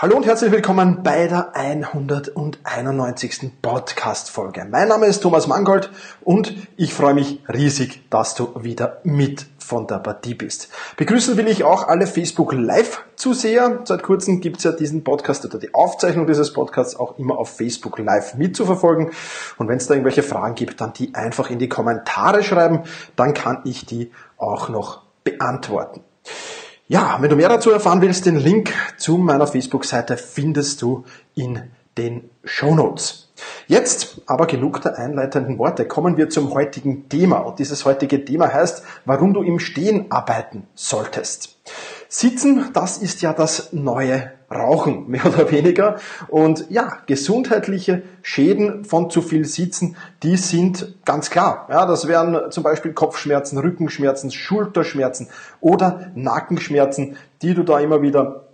Hallo und herzlich willkommen bei der 191. Podcast-Folge. Mein Name ist Thomas Mangold und ich freue mich riesig, dass du wieder mit von der Partie bist. Begrüßen will ich auch alle Facebook Live-Zuseher. Seit kurzem gibt es ja diesen Podcast oder die Aufzeichnung dieses Podcasts auch immer auf Facebook Live mitzuverfolgen. Und wenn es da irgendwelche Fragen gibt, dann die einfach in die Kommentare schreiben, dann kann ich die auch noch beantworten. Ja, wenn du mehr dazu erfahren willst, den Link zu meiner Facebook-Seite findest du in den Show Notes. Jetzt aber genug der einleitenden Worte. Kommen wir zum heutigen Thema. Und dieses heutige Thema heißt, warum du im Stehen arbeiten solltest. Sitzen, das ist ja das neue Rauchen, mehr oder weniger. Und ja, gesundheitliche Schäden von zu viel Sitzen, die sind ganz klar. Ja, das wären zum Beispiel Kopfschmerzen, Rückenschmerzen, Schulterschmerzen oder Nackenschmerzen, die du da immer wieder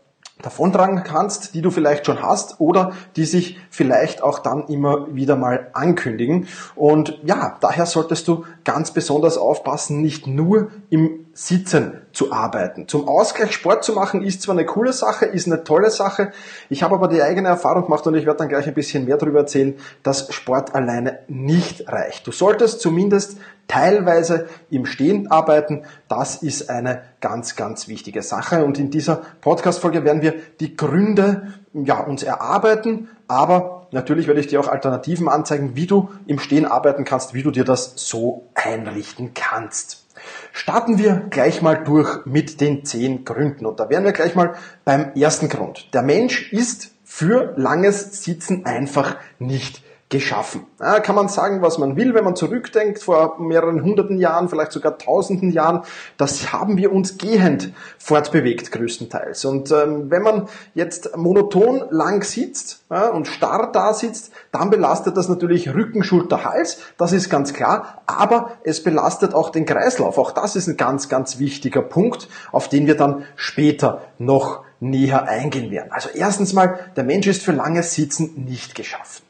davontragen kannst, die du vielleicht schon hast oder die sich vielleicht auch dann immer wieder mal ankündigen. Und ja, daher solltest du ganz besonders aufpassen, nicht nur im Sitzen zu arbeiten. Zum Ausgleich Sport zu machen ist zwar eine coole Sache, ist eine tolle Sache. Ich habe aber die eigene Erfahrung gemacht und ich werde dann gleich ein bisschen mehr darüber erzählen, dass Sport alleine nicht reicht. Du solltest zumindest teilweise im Stehen arbeiten. Das ist eine ganz, ganz wichtige Sache. Und in dieser Podcast-Folge werden wir die Gründe ja, uns erarbeiten, aber natürlich werde ich dir auch Alternativen anzeigen, wie du im Stehen arbeiten kannst, wie du dir das so einrichten kannst. Starten wir gleich mal durch mit den zehn Gründen. Und da wären wir gleich mal beim ersten Grund. Der Mensch ist für langes Sitzen einfach nicht geschaffen. Ja, kann man sagen, was man will, wenn man zurückdenkt, vor mehreren hunderten Jahren, vielleicht sogar tausenden Jahren, das haben wir uns gehend fortbewegt, größtenteils. Und ähm, wenn man jetzt monoton lang sitzt ja, und starr da sitzt, dann belastet das natürlich Rücken, Schulter, Hals, das ist ganz klar, aber es belastet auch den Kreislauf. Auch das ist ein ganz, ganz wichtiger Punkt, auf den wir dann später noch näher eingehen werden. Also erstens mal, der Mensch ist für langes Sitzen nicht geschaffen.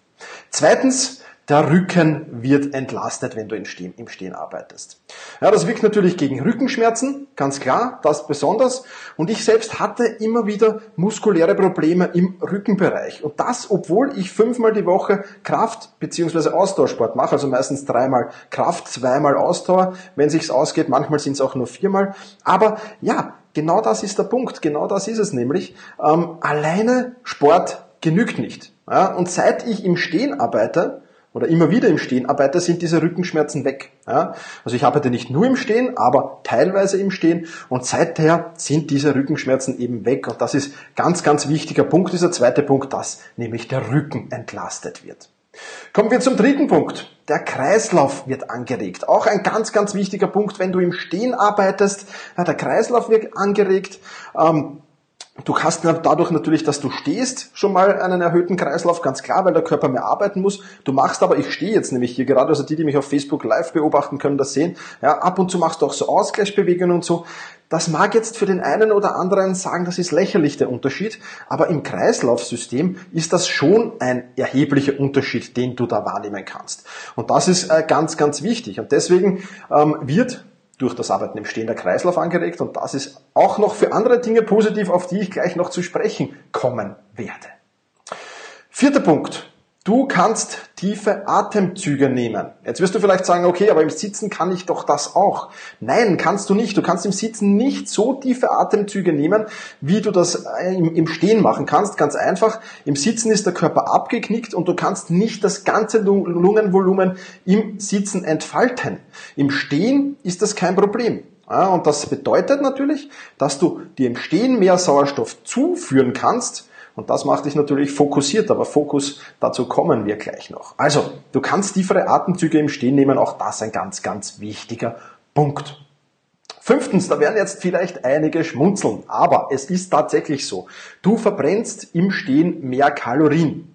Zweitens, der Rücken wird entlastet, wenn du im Stehen, arbeitest. Ja, das wirkt natürlich gegen Rückenschmerzen, ganz klar, das besonders. Und ich selbst hatte immer wieder muskuläre Probleme im Rückenbereich. Und das, obwohl ich fünfmal die Woche Kraft- bzw. Ausdauersport mache, also meistens dreimal Kraft, zweimal Ausdauer, wenn sich's ausgeht. Manchmal sind es auch nur viermal. Aber ja, genau das ist der Punkt. Genau das ist es nämlich. Ähm, alleine Sport genügt nicht. Ja, und seit ich im Stehen arbeite, oder immer wieder im Stehen arbeite, sind diese Rückenschmerzen weg. Ja, also ich arbeite nicht nur im Stehen, aber teilweise im Stehen und seither sind diese Rückenschmerzen eben weg und das ist ganz, ganz wichtiger Punkt, dieser zweite Punkt, dass nämlich der Rücken entlastet wird. Kommen wir zum dritten Punkt. Der Kreislauf wird angeregt. Auch ein ganz, ganz wichtiger Punkt, wenn du im Stehen arbeitest. Ja, der Kreislauf wird angeregt. Ähm, Du hast dadurch natürlich, dass du stehst, schon mal einen erhöhten Kreislauf, ganz klar, weil der Körper mehr arbeiten muss. Du machst aber, ich stehe jetzt nämlich hier gerade, also die, die mich auf Facebook live beobachten, können das sehen. Ja, ab und zu machst du auch so Ausgleichsbewegungen und so. Das mag jetzt für den einen oder anderen sagen, das ist lächerlich der Unterschied, aber im Kreislaufsystem ist das schon ein erheblicher Unterschied, den du da wahrnehmen kannst. Und das ist äh, ganz, ganz wichtig. Und deswegen ähm, wird durch das Arbeiten im Stehen der Kreislauf angeregt und das ist auch noch für andere Dinge positiv, auf die ich gleich noch zu sprechen kommen werde. Vierter Punkt. Du kannst tiefe Atemzüge nehmen. Jetzt wirst du vielleicht sagen, okay, aber im Sitzen kann ich doch das auch. Nein, kannst du nicht. Du kannst im Sitzen nicht so tiefe Atemzüge nehmen, wie du das äh, im Stehen machen kannst. Ganz einfach. Im Sitzen ist der Körper abgeknickt und du kannst nicht das ganze Lungenvolumen im Sitzen entfalten. Im Stehen ist das kein Problem. und das bedeutet natürlich, dass du dir im Stehen mehr Sauerstoff zuführen kannst, und das macht dich natürlich fokussiert, aber Fokus, dazu kommen wir gleich noch. Also, du kannst tiefere Atemzüge im Stehen nehmen, auch das ein ganz, ganz wichtiger Punkt. Fünftens, da werden jetzt vielleicht einige schmunzeln, aber es ist tatsächlich so. Du verbrennst im Stehen mehr Kalorien.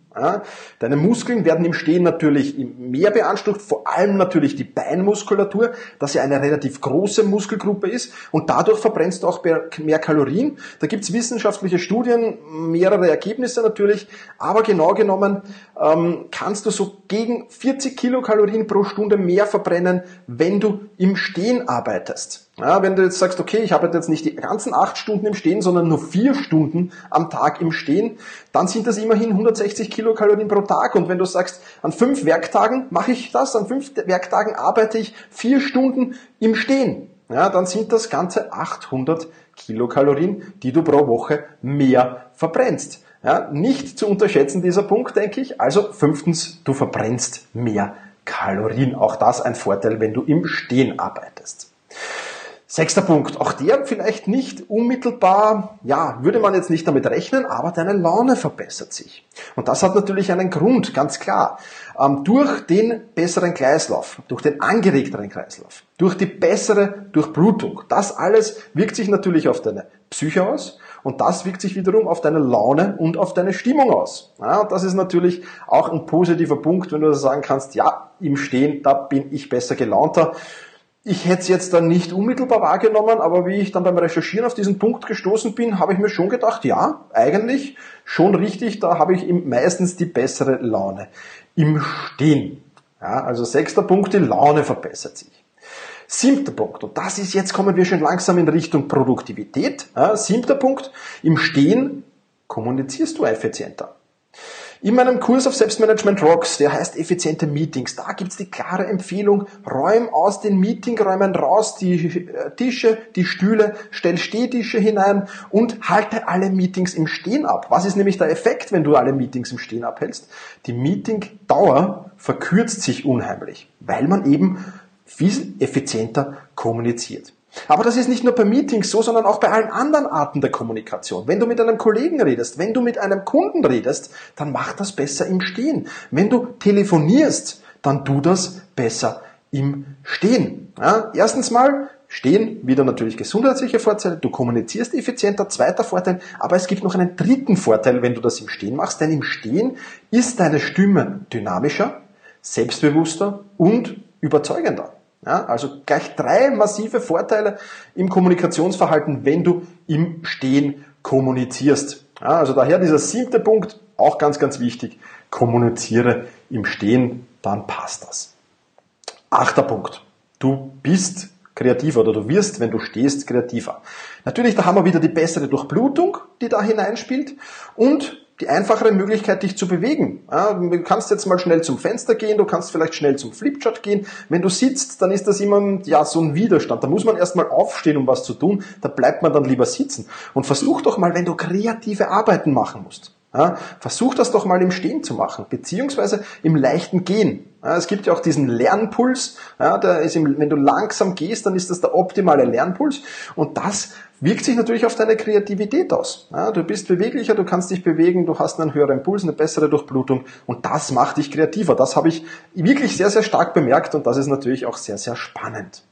Deine Muskeln werden im Stehen natürlich mehr beansprucht, vor allem natürlich die Beinmuskulatur, das ja eine relativ große Muskelgruppe ist und dadurch verbrennst du auch mehr Kalorien. Da gibt's wissenschaftliche Studien, mehrere Ergebnisse natürlich, aber genau genommen ähm, kannst du so gegen 40 Kilokalorien pro Stunde mehr verbrennen, wenn du im Stehen arbeitest. Ja, wenn du jetzt sagst, okay, ich arbeite jetzt nicht die ganzen acht Stunden im Stehen, sondern nur vier Stunden am Tag im Stehen, dann sind das immerhin 160 Kilokalorien pro Tag. Und wenn du sagst, an fünf Werktagen mache ich das, an fünf Werktagen arbeite ich vier Stunden im Stehen, ja, dann sind das ganze 800 Kilokalorien, die du pro Woche mehr verbrennst. Ja, nicht zu unterschätzen dieser Punkt, denke ich. Also fünftens, du verbrennst mehr Kalorien. Auch das ein Vorteil, wenn du im Stehen arbeitest. Sechster Punkt, auch der vielleicht nicht unmittelbar, ja, würde man jetzt nicht damit rechnen, aber deine Laune verbessert sich. Und das hat natürlich einen Grund, ganz klar. Ähm, durch den besseren Kreislauf, durch den angeregteren Kreislauf, durch die bessere Durchblutung. Das alles wirkt sich natürlich auf deine Psyche aus und das wirkt sich wiederum auf deine Laune und auf deine Stimmung aus. Ja, das ist natürlich auch ein positiver Punkt, wenn du sagen kannst, ja, im Stehen, da bin ich besser gelaunter. Ich hätte es jetzt dann nicht unmittelbar wahrgenommen, aber wie ich dann beim Recherchieren auf diesen Punkt gestoßen bin, habe ich mir schon gedacht, ja, eigentlich schon richtig, da habe ich meistens die bessere Laune im Stehen. Ja, also sechster Punkt, die Laune verbessert sich. Siebter Punkt, und das ist jetzt kommen wir schon langsam in Richtung Produktivität. Ja, siebter Punkt, im Stehen kommunizierst du effizienter. In meinem Kurs auf Selbstmanagement Rocks, der heißt effiziente Meetings, da gibt's die klare Empfehlung, räum aus den Meetingräumen raus die äh, Tische, die Stühle, stell Stehtische hinein und halte alle Meetings im Stehen ab. Was ist nämlich der Effekt, wenn du alle Meetings im Stehen abhältst? Die Meetingdauer verkürzt sich unheimlich, weil man eben viel effizienter kommuniziert. Aber das ist nicht nur bei Meetings so, sondern auch bei allen anderen Arten der Kommunikation. Wenn du mit einem Kollegen redest, wenn du mit einem Kunden redest, dann mach das besser im Stehen. Wenn du telefonierst, dann tu das besser im Stehen. Ja, erstens mal, Stehen, wieder natürlich gesundheitliche Vorteile, du kommunizierst effizienter, zweiter Vorteil, aber es gibt noch einen dritten Vorteil, wenn du das im Stehen machst, denn im Stehen ist deine Stimme dynamischer, selbstbewusster und überzeugender. Ja, also gleich drei massive Vorteile im Kommunikationsverhalten, wenn du im Stehen kommunizierst. Ja, also daher dieser siebte Punkt, auch ganz, ganz wichtig, kommuniziere im Stehen, dann passt das. Achter Punkt, du bist kreativer oder du wirst, wenn du stehst, kreativer. Natürlich, da haben wir wieder die bessere Durchblutung, die da hineinspielt und die einfachere Möglichkeit, dich zu bewegen. Du kannst jetzt mal schnell zum Fenster gehen, du kannst vielleicht schnell zum Flipchart gehen. Wenn du sitzt, dann ist das immer ja, so ein Widerstand. Da muss man erstmal aufstehen, um was zu tun. Da bleibt man dann lieber sitzen. Und versuch doch mal, wenn du kreative Arbeiten machen musst. Ja, versuch das doch mal im Stehen zu machen, beziehungsweise im leichten Gehen. Ja, es gibt ja auch diesen Lernpuls. Ja, der ist im, wenn du langsam gehst, dann ist das der optimale Lernpuls. Und das wirkt sich natürlich auf deine Kreativität aus. Ja, du bist beweglicher, du kannst dich bewegen, du hast einen höheren Puls, eine bessere Durchblutung und das macht dich kreativer. Das habe ich wirklich sehr, sehr stark bemerkt und das ist natürlich auch sehr, sehr spannend.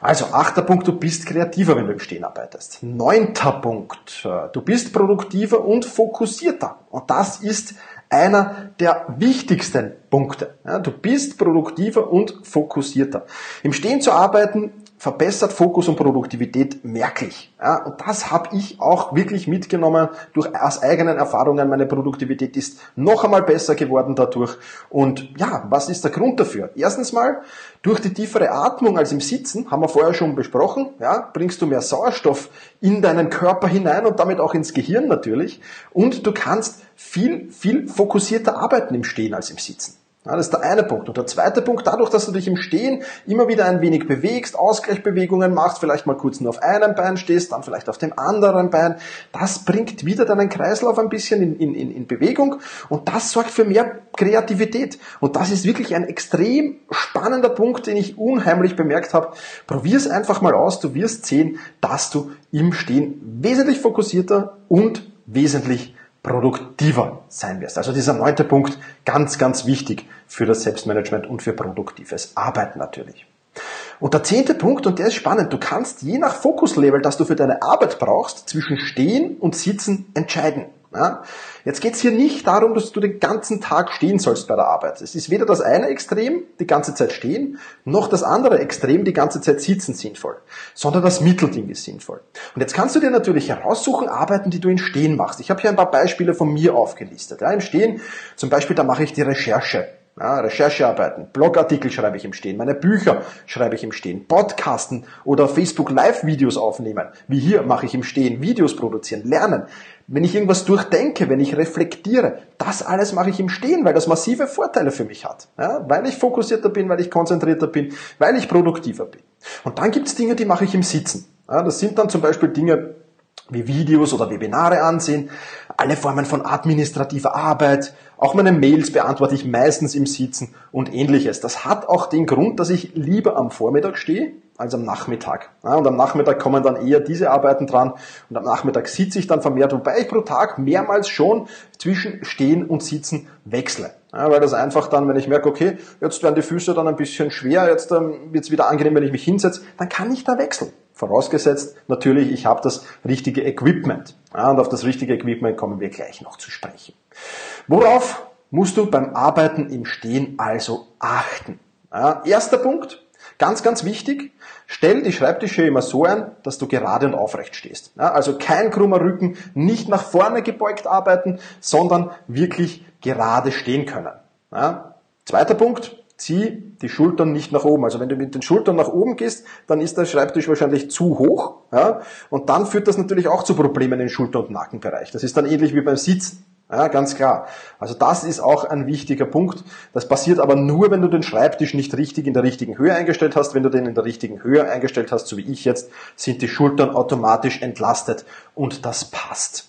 Also, achter Punkt, du bist kreativer, wenn du im Stehen arbeitest. Neunter Punkt, äh, du bist produktiver und fokussierter. Und das ist einer der wichtigsten Punkte. Du bist produktiver und fokussierter. Im Stehen zu arbeiten verbessert Fokus und Produktivität merklich. Ja, und das habe ich auch wirklich mitgenommen durch aus eigenen Erfahrungen. Meine Produktivität ist noch einmal besser geworden dadurch. Und ja, was ist der Grund dafür? Erstens mal, durch die tiefere Atmung als im Sitzen, haben wir vorher schon besprochen, ja, bringst du mehr Sauerstoff in deinen Körper hinein und damit auch ins Gehirn natürlich. Und du kannst viel, viel fokussierter arbeiten im Stehen als im Sitzen. Ja, das ist der eine Punkt. Und der zweite Punkt, dadurch, dass du dich im Stehen immer wieder ein wenig bewegst, Ausgleichbewegungen machst, vielleicht mal kurz nur auf einem Bein stehst, dann vielleicht auf dem anderen Bein, das bringt wieder deinen Kreislauf ein bisschen in, in, in Bewegung und das sorgt für mehr Kreativität. Und das ist wirklich ein extrem spannender Punkt, den ich unheimlich bemerkt habe. Probier es einfach mal aus, du wirst sehen, dass du im Stehen wesentlich fokussierter und wesentlich produktiver sein wirst. Also dieser neunte Punkt, ganz, ganz wichtig für das Selbstmanagement und für produktives Arbeiten natürlich. Und der zehnte Punkt, und der ist spannend, du kannst je nach Fokuslevel, das du für deine Arbeit brauchst, zwischen Stehen und Sitzen entscheiden. Ja? Jetzt geht's hier nicht darum, dass du den ganzen Tag stehen sollst bei der Arbeit. Es ist weder das eine Extrem, die ganze Zeit stehen, noch das andere Extrem, die ganze Zeit sitzen sinnvoll, sondern das Mittelding ist sinnvoll. Und jetzt kannst du dir natürlich heraussuchen, Arbeiten, die du in Stehen machst. Ich habe hier ein paar Beispiele von mir aufgelistet. Ja, Im Stehen, zum Beispiel, da mache ich die Recherche. Ja, Recherchearbeiten, Blogartikel schreibe ich im Stehen, meine Bücher schreibe ich im Stehen, Podcasten oder Facebook Live-Videos aufnehmen. Wie hier mache ich im Stehen, Videos produzieren, lernen. Wenn ich irgendwas durchdenke, wenn ich reflektiere, das alles mache ich im Stehen, weil das massive Vorteile für mich hat. Ja, weil ich fokussierter bin, weil ich konzentrierter bin, weil ich produktiver bin. Und dann gibt es Dinge, die mache ich im Sitzen. Ja, das sind dann zum Beispiel Dinge, wie Videos oder Webinare ansehen, alle Formen von administrativer Arbeit, auch meine Mails beantworte ich meistens im Sitzen und ähnliches. Das hat auch den Grund, dass ich lieber am Vormittag stehe als am Nachmittag. Und am Nachmittag kommen dann eher diese Arbeiten dran und am Nachmittag sitze ich dann vermehrt, wobei ich pro Tag mehrmals schon zwischen Stehen und Sitzen wechsle. Weil das einfach dann, wenn ich merke, okay, jetzt werden die Füße dann ein bisschen schwer, jetzt ähm, wird es wieder angenehm, wenn ich mich hinsetze, dann kann ich da wechseln. Vorausgesetzt natürlich, ich habe das richtige Equipment. Und auf das richtige Equipment kommen wir gleich noch zu sprechen. Worauf musst du beim Arbeiten im Stehen also achten? Ja, erster Punkt, ganz, ganz wichtig, stell die Schreibtische immer so ein, dass du gerade und aufrecht stehst. Ja, also kein krummer Rücken, nicht nach vorne gebeugt arbeiten, sondern wirklich gerade stehen können. Ja, zweiter Punkt, zieh die Schultern nicht nach oben. Also wenn du mit den Schultern nach oben gehst, dann ist der Schreibtisch wahrscheinlich zu hoch. Ja? Und dann führt das natürlich auch zu Problemen im Schulter- und Nackenbereich. Das ist dann ähnlich wie beim Sitzen. Ja, ganz klar. Also das ist auch ein wichtiger Punkt. Das passiert aber nur, wenn du den Schreibtisch nicht richtig in der richtigen Höhe eingestellt hast. Wenn du den in der richtigen Höhe eingestellt hast, so wie ich jetzt, sind die Schultern automatisch entlastet und das passt.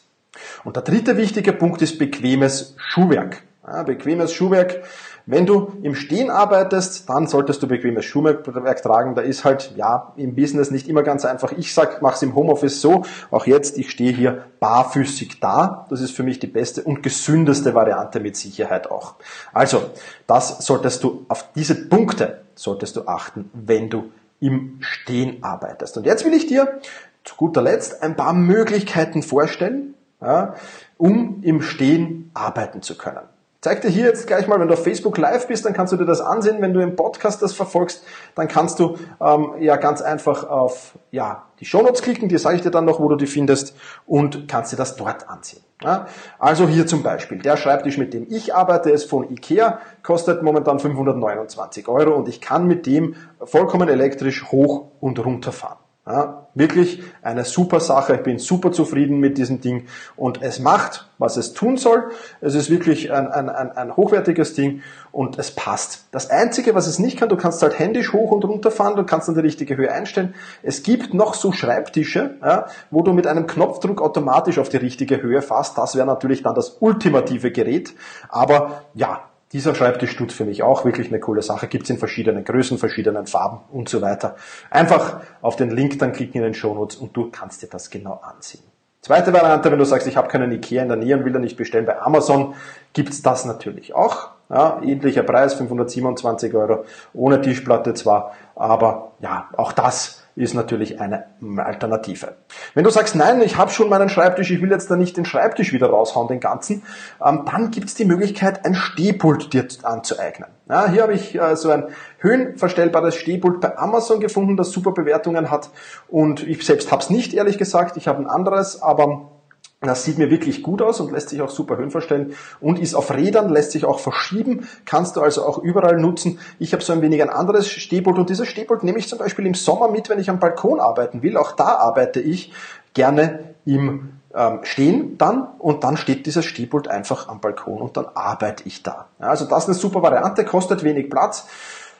Und der dritte wichtige Punkt ist bequemes Schuhwerk. Ja, bequemes Schuhwerk wenn du im Stehen arbeitest, dann solltest du bequemes Schuhwerk tragen. Da ist halt, ja, im Business nicht immer ganz einfach. Ich sag, mach's im Homeoffice so. Auch jetzt, ich stehe hier barfüßig da. Das ist für mich die beste und gesündeste Variante mit Sicherheit auch. Also, das solltest du, auf diese Punkte solltest du achten, wenn du im Stehen arbeitest. Und jetzt will ich dir zu guter Letzt ein paar Möglichkeiten vorstellen, ja, um im Stehen arbeiten zu können zeig dir hier jetzt gleich mal, wenn du auf Facebook live bist, dann kannst du dir das ansehen. Wenn du im Podcast das verfolgst, dann kannst du ähm, ja ganz einfach auf ja, die Shownotes klicken, die sage ich dir dann noch, wo du die findest und kannst dir das dort ansehen. Ja? Also hier zum Beispiel, der Schreibtisch, mit dem ich arbeite, ist von Ikea, kostet momentan 529 Euro und ich kann mit dem vollkommen elektrisch hoch und runter fahren. Ja, wirklich eine super Sache. Ich bin super zufrieden mit diesem Ding und es macht, was es tun soll. Es ist wirklich ein, ein, ein, ein hochwertiges Ding und es passt. Das Einzige, was es nicht kann, du kannst halt händisch hoch und runter fahren, du kannst dann die richtige Höhe einstellen. Es gibt noch so Schreibtische, ja, wo du mit einem Knopfdruck automatisch auf die richtige Höhe fährst. Das wäre natürlich dann das ultimative Gerät. Aber ja, dieser Schreibtisch tut für mich auch wirklich eine coole Sache. Gibt es in verschiedenen Größen, verschiedenen Farben und so weiter. Einfach auf den Link dann klicken in den Shownotes und du kannst dir das genau ansehen. Zweite Variante, wenn du sagst, ich habe keinen Ikea in der Nähe und will da nicht bestellen, bei Amazon gibt's das natürlich auch. Ja, ähnlicher Preis, 527 Euro, ohne Tischplatte zwar, aber ja, auch das ist natürlich eine Alternative. Wenn du sagst, nein, ich habe schon meinen Schreibtisch, ich will jetzt da nicht den Schreibtisch wieder raushauen, den ganzen, ähm, dann gibt es die Möglichkeit, ein Stehpult dir anzueignen. Ja, hier habe ich äh, so ein höhenverstellbares Stehpult bei Amazon gefunden, das super Bewertungen hat und ich selbst habe es nicht, ehrlich gesagt, ich habe ein anderes, aber das sieht mir wirklich gut aus und lässt sich auch super höhen verstellen und ist auf Rädern, lässt sich auch verschieben, kannst du also auch überall nutzen. Ich habe so ein wenig ein anderes Stehpult und dieses Stehpult nehme ich zum Beispiel im Sommer mit, wenn ich am Balkon arbeiten will. Auch da arbeite ich gerne im ähm, Stehen dann und dann steht dieses Stehpult einfach am Balkon und dann arbeite ich da. Ja, also das ist eine super Variante, kostet wenig Platz,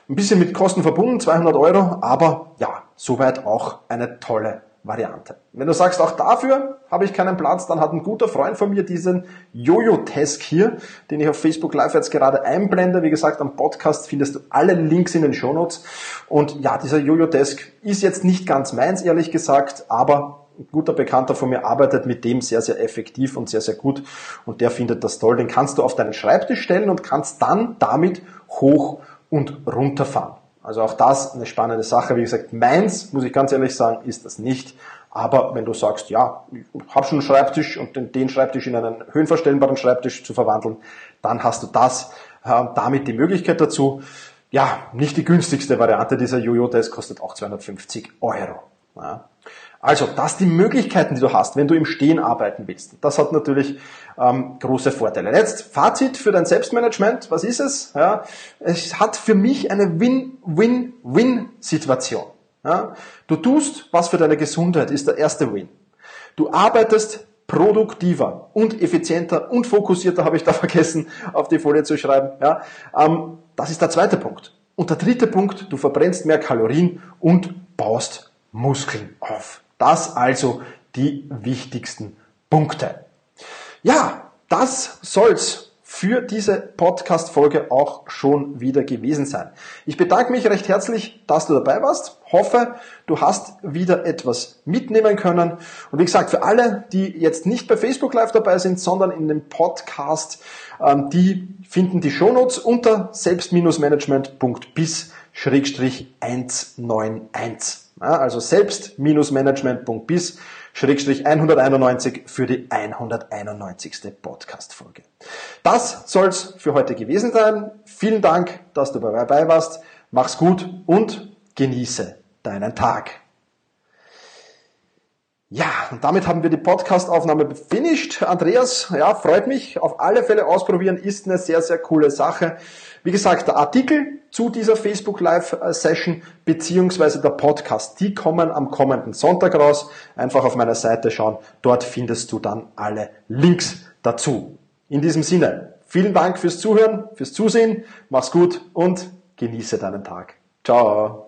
ein bisschen mit Kosten verbunden, 200 Euro, aber ja, soweit auch eine tolle Variante. Wenn du sagst, auch dafür habe ich keinen Platz, dann hat ein guter Freund von mir diesen Jojo-Task hier, den ich auf Facebook Live jetzt gerade einblende. Wie gesagt, am Podcast findest du alle Links in den Shownotes. Und ja, dieser Jojo-Task ist jetzt nicht ganz meins, ehrlich gesagt, aber ein guter Bekannter von mir arbeitet mit dem sehr, sehr effektiv und sehr, sehr gut und der findet das toll. Den kannst du auf deinen Schreibtisch stellen und kannst dann damit hoch und runter fahren. Also auch das eine spannende Sache. Wie gesagt, meins, muss ich ganz ehrlich sagen, ist das nicht. Aber wenn du sagst, ja, ich habe schon einen Schreibtisch und den, Schreibtisch in einen höhenverstellbaren Schreibtisch zu verwandeln, dann hast du das, äh, damit die Möglichkeit dazu. Ja, nicht die günstigste Variante dieser Jojo-Desk kostet auch 250 Euro. Ja. Also, das die Möglichkeiten, die du hast, wenn du im Stehen arbeiten willst. Das hat natürlich ähm, große Vorteile. Jetzt Fazit für dein Selbstmanagement. Was ist es? Ja, es hat für mich eine Win-Win-Win-Situation. Ja, du tust was für deine Gesundheit, ist der erste Win. Du arbeitest produktiver und effizienter und fokussierter, habe ich da vergessen, auf die Folie zu schreiben. Ja, ähm, das ist der zweite Punkt. Und der dritte Punkt, du verbrennst mehr Kalorien und baust Muskeln auf. Das also die wichtigsten Punkte. Ja, das soll's für diese Podcast-Folge auch schon wieder gewesen sein. Ich bedanke mich recht herzlich, dass du dabei warst. Hoffe, du hast wieder etwas mitnehmen können. Und wie gesagt, für alle, die jetzt nicht bei Facebook Live dabei sind, sondern in dem Podcast, ähm, die finden die Shownotes unter selbst-management.bis-191. Also selbst-management.bis 191 für die 191. Podcast-Folge. Das soll's für heute gewesen sein. Vielen Dank, dass du dabei warst. Mach's gut und genieße deinen Tag. Ja, und damit haben wir die Podcast-Aufnahme finished. Andreas, ja, freut mich. Auf alle Fälle ausprobieren ist eine sehr, sehr coole Sache. Wie gesagt, der Artikel zu dieser Facebook Live Session beziehungsweise der Podcast, die kommen am kommenden Sonntag raus. Einfach auf meiner Seite schauen. Dort findest du dann alle Links dazu. In diesem Sinne, vielen Dank fürs Zuhören, fürs Zusehen. Mach's gut und genieße deinen Tag. Ciao.